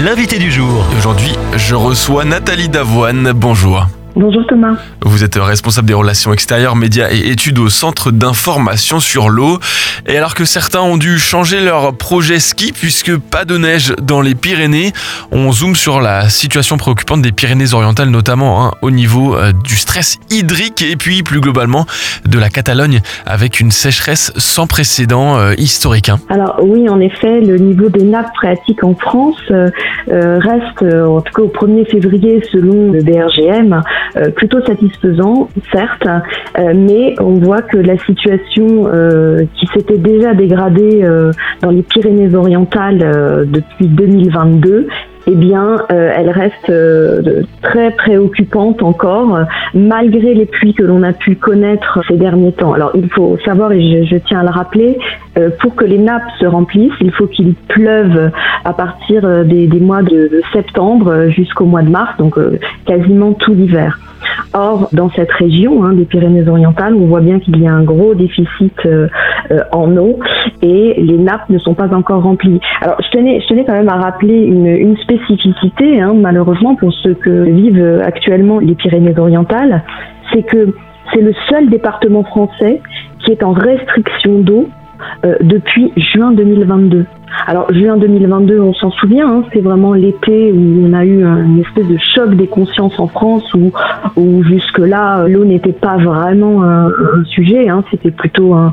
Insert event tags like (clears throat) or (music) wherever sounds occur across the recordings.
l'invité du jour. Aujourd'hui, je reçois Nathalie Davoine. Bonjour. Bonjour Thomas. Vous êtes responsable des relations extérieures, médias et études au Centre d'information sur l'eau. Et alors que certains ont dû changer leur projet ski puisque pas de neige dans les Pyrénées, on zoome sur la situation préoccupante des Pyrénées-Orientales, notamment hein, au niveau euh, du stress hydrique et puis plus globalement de la Catalogne avec une sécheresse sans précédent euh, historique. Hein. Alors oui, en effet, le niveau des nappes phréatiques en France euh, reste, en tout cas au 1er février, selon le BRGM, plutôt satisfaisant, certes, euh, mais on voit que la situation euh, qui s'était déjà dégradée dans les Pyrénées-Orientales depuis 2022 eh bien, elle reste très préoccupante encore, malgré les pluies que l'on a pu connaître ces derniers temps. Alors, il faut savoir, et je, tiens à le rappeler, pour que les nappes se remplissent, il faut qu'il pleuve à partir des, mois de septembre jusqu'au mois de mars, donc quasiment tout l'hiver. Or, dans cette région hein, des Pyrénées-Orientales, on voit bien qu'il y a un gros déficit euh, en eau et les nappes ne sont pas encore remplies. Alors, je tenais, je tenais quand même à rappeler une, une spécificité, hein, malheureusement, pour ceux que vivent actuellement les Pyrénées-Orientales, c'est que c'est le seul département français qui est en restriction d'eau euh, depuis juin 2022. Alors juin 2022, on s'en souvient, hein, c'est vraiment l'été où on a eu une espèce de choc des consciences en France où, où jusque-là l'eau n'était pas vraiment un, sujet, hein, c'était plutôt un,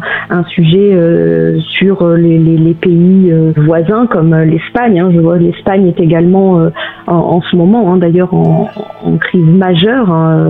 sujet euh, sur les, les, les, pays euh, voisins comme l'Espagne. Hein, je vois l'Espagne est également en, en, ce moment hein, d'ailleurs en, en, crise majeure hein,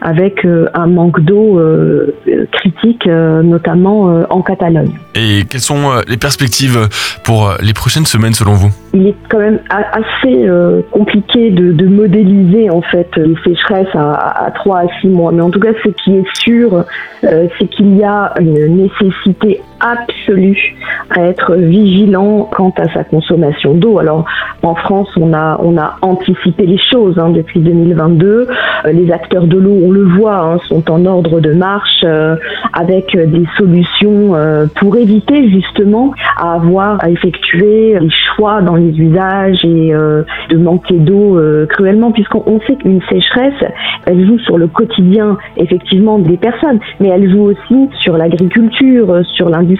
avec euh, un manque d'eau euh, critique, euh, notamment en Catalogne. Et quelles sont les perspectives pour les prochaines semaines selon vous? Il est quand même assez compliqué de, modéliser en fait les sécheresses à, à 3 à 6 mois. Mais en tout cas, ce qui est sûr, c'est qu'il y a une nécessité absolue à être vigilant quant à sa consommation d'eau. Alors en France, on a on a anticipé les choses hein, depuis 2022. Euh, les acteurs de l'eau, on le voit, hein, sont en ordre de marche euh, avec des solutions euh, pour éviter justement à avoir à effectuer des choix dans les usages et de manquer d'eau cruellement, puisqu'on sait qu'une sécheresse, elle joue sur le quotidien effectivement des personnes, mais elle joue aussi sur l'agriculture, sur l'industrie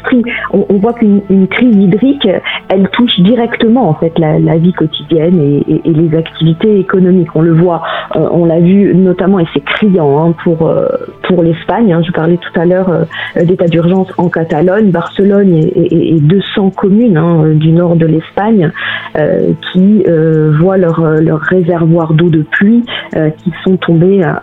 on, voit qu'une crise hydrique, elle touche directement en fait la, vie quotidienne et, les activités économiques. On le voit, euh, on l'a vu notamment et c'est criant hein, pour euh, pour l'Espagne. Hein. je parlais tout à l'heure euh, d'état d'urgence en Catalogne, Barcelone et, 200 communes hein, du nord de l'Espagne qui voient leur leur réservoir d'eau de pluie qui sont tombés à,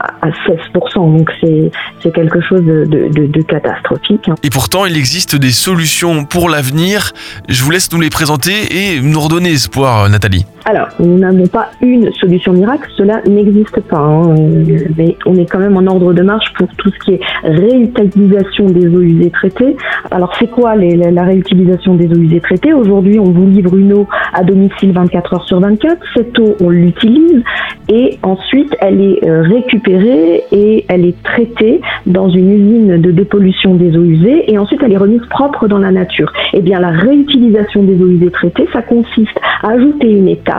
16%. Donc c'est quelque chose de, de catastrophique. Et pourtant, il existe des solutions pour l'avenir. Je vous laisse nous les présenter et nous redonner espoir, Nathalie. Alors, nous n'avons pas une solution miracle, cela n'existe pas. Hein. Mais on est quand même en ordre de marche pour tout ce qui est réutilisation des eaux usées traitées. Alors, c'est quoi la réutilisation des eaux usées traitées? Aujourd'hui, on vous livre une eau à domicile 24 heures sur 24. Cette eau, on l'utilise et ensuite, elle est euh, récupérée et elle est traitée dans une usine de dépollution des eaux usées et ensuite, elle est remise propre dans la nature. Eh bien, la réutilisation des eaux usées traitées, ça consiste à ajouter une étape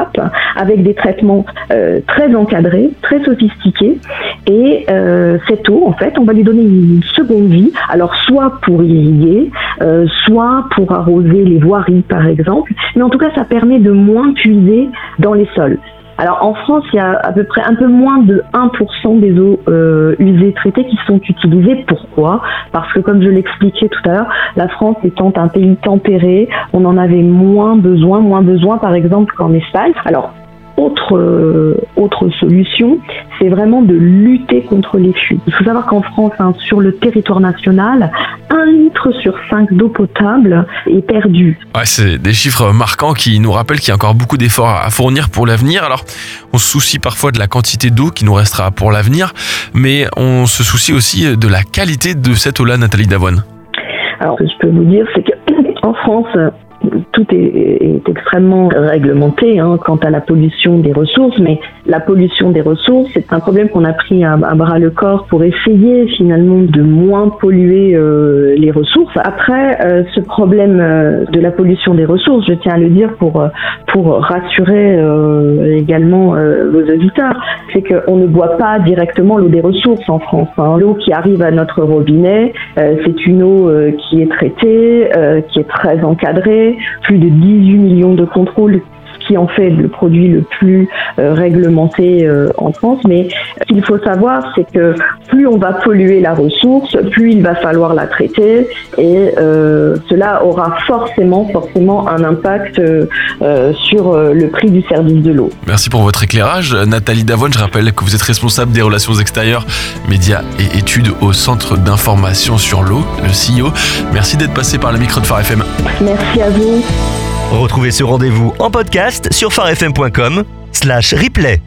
avec des traitements euh, très encadrés, très sophistiqués. Et euh, cette eau, en fait, on va lui donner une seconde vie. Alors, soit pour irriguer, euh, soit pour arroser les voiries, par exemple. Mais en tout cas, ça permet de moins puiser dans les sols. Alors en France, il y a à peu près un peu moins de 1% des eaux euh, usées traitées qui sont utilisées. Pourquoi? Parce que comme je l'expliquais tout à l'heure, la France étant un pays tempéré, on en avait moins besoin, moins besoin par exemple qu'en Espagne. Alors autre, euh, autre solution, c'est vraiment de lutter contre les fuites. Il faut savoir qu'en France, hein, sur le territoire national, un litre sur cinq d'eau potable est perdu. Ouais, c'est des chiffres marquants qui nous rappellent qu'il y a encore beaucoup d'efforts à fournir pour l'avenir. Alors, on se soucie parfois de la quantité d'eau qui nous restera pour l'avenir, mais on se soucie aussi de la qualité de cette eau-là, Nathalie Davoine. Alors, ce que je peux vous dire, c'est qu'en (clears throat) France, tout est, extrêmement réglementé hein, quant à la pollution des ressources, mais la pollution des ressources, c'est un problème qu'on a pris à, bras le corps pour essayer finalement de moins polluer euh, les ressources. Après, euh, ce problème euh, de la pollution des ressources, je tiens à le dire pour pour rassurer également vos auditeurs, c'est qu'on ne boit pas directement l'eau des ressources en France. Hein. L'eau qui arrive à notre robinet, c'est une eau qui est traitée, qui est très encadrée, plus de 18 millions de contrôles qui en fait le produit le plus euh, réglementé euh, en France. Mais ce qu'il faut savoir, c'est que plus on va polluer la ressource, plus il va falloir la traiter et euh, cela aura forcément, forcément un impact sur le prix du service de l'eau. Merci pour votre éclairage. Nathalie Davon, je rappelle que vous êtes responsable des relations extérieures, médias et études au Centre d'information sur l'eau, le CIO. Merci d'être passé par le micro de Phare FM. Merci à vous. Retrouvez ce rendez-vous en podcast sur farfm.com slash replay.